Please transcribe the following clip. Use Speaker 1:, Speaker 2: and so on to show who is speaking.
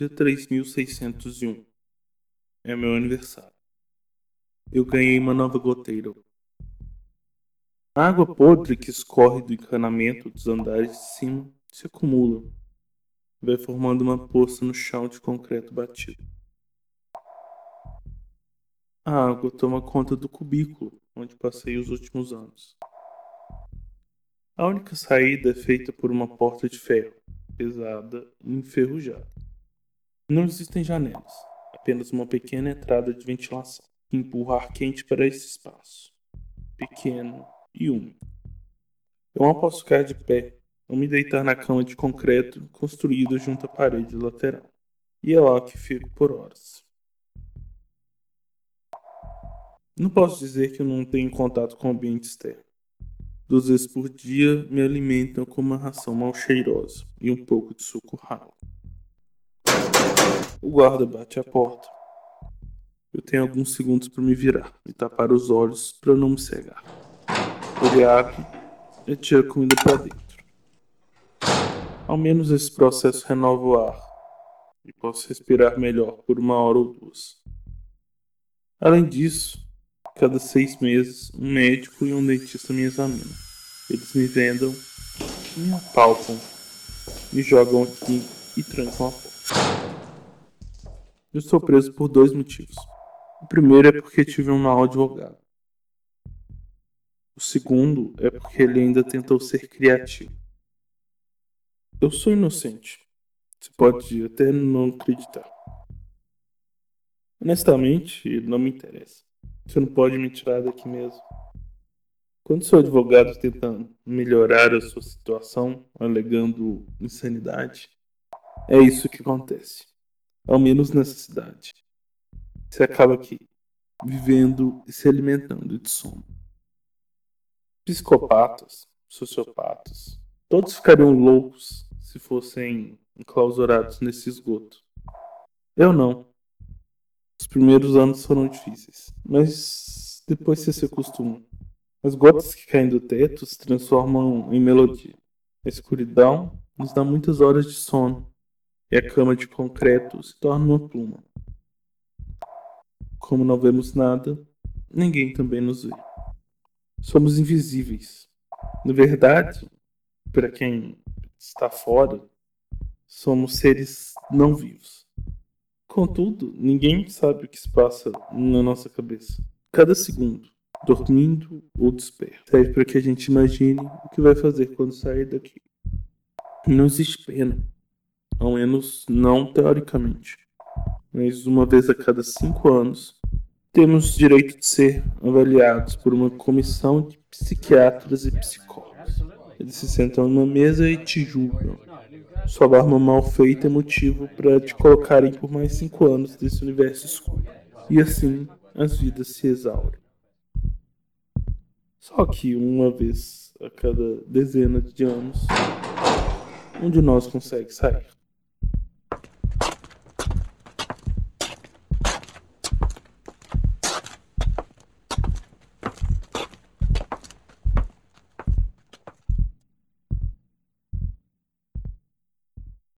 Speaker 1: dia 3601. É meu aniversário. Eu ganhei uma nova goteira. A água podre que escorre do encanamento dos andares de cima se acumula. Vai formando uma poça no chão de concreto batido. A água toma conta do cubículo onde passei os últimos anos. A única saída é feita por uma porta de ferro, pesada e enferrujada. Não existem janelas, apenas uma pequena entrada de ventilação que empurra ar quente para esse espaço, pequeno e úmido. Eu não posso ficar de pé ou me deitar na cama de concreto construída junto à parede lateral. E é lá que fico por horas. Não posso dizer que eu não tenho contato com o ambiente externo. Duas vezes por dia me alimentam com uma ração mal cheirosa e um pouco de suco ralo. O guarda bate a porta. Eu tenho alguns segundos para me virar e tapar os olhos para não me cegar. Ele abre e tira a comida para dentro. Ao menos esse processo renova o ar e posso respirar melhor por uma hora ou duas. Além disso, cada seis meses, um médico e um dentista me examinam. Eles me vendam, me apalpam, me jogam aqui e trancam a porta. Eu estou preso por dois motivos. O primeiro é porque tive um mau advogado. O segundo é porque ele ainda tentou ser criativo. Eu sou inocente. Você pode até não acreditar. Honestamente, não me interessa. Você não pode me tirar daqui mesmo. Quando seu advogado tenta melhorar a sua situação, alegando insanidade, é isso que acontece ao menos nessa cidade. Você acaba aqui, vivendo e se alimentando de sono. Psicopatas, sociopatas, todos ficariam loucos se fossem enclausurados nesse esgoto. Eu não. Os primeiros anos foram difíceis, mas depois você se acostuma. As gotas que caem do teto se transformam em melodia. A escuridão nos dá muitas horas de sono e a cama de concreto se torna uma pluma. Como não vemos nada, ninguém também nos vê. Somos invisíveis. Na verdade, para quem está fora, somos seres não vivos. Contudo, ninguém sabe o que se passa na nossa cabeça. Cada segundo, dormindo ou desperto, serve para que a gente imagine o que vai fazer quando sair daqui. Não existe pena ao menos não teoricamente. Mas uma vez a cada cinco anos, temos direito de ser avaliados por uma comissão de psiquiatras e psicólogos. Eles se sentam numa mesa e te julgam. Sua barba mal feita é motivo para te colocarem por mais cinco anos desse universo escuro. E assim as vidas se exaurem. Só que uma vez a cada dezena de anos, um de nós consegue sair.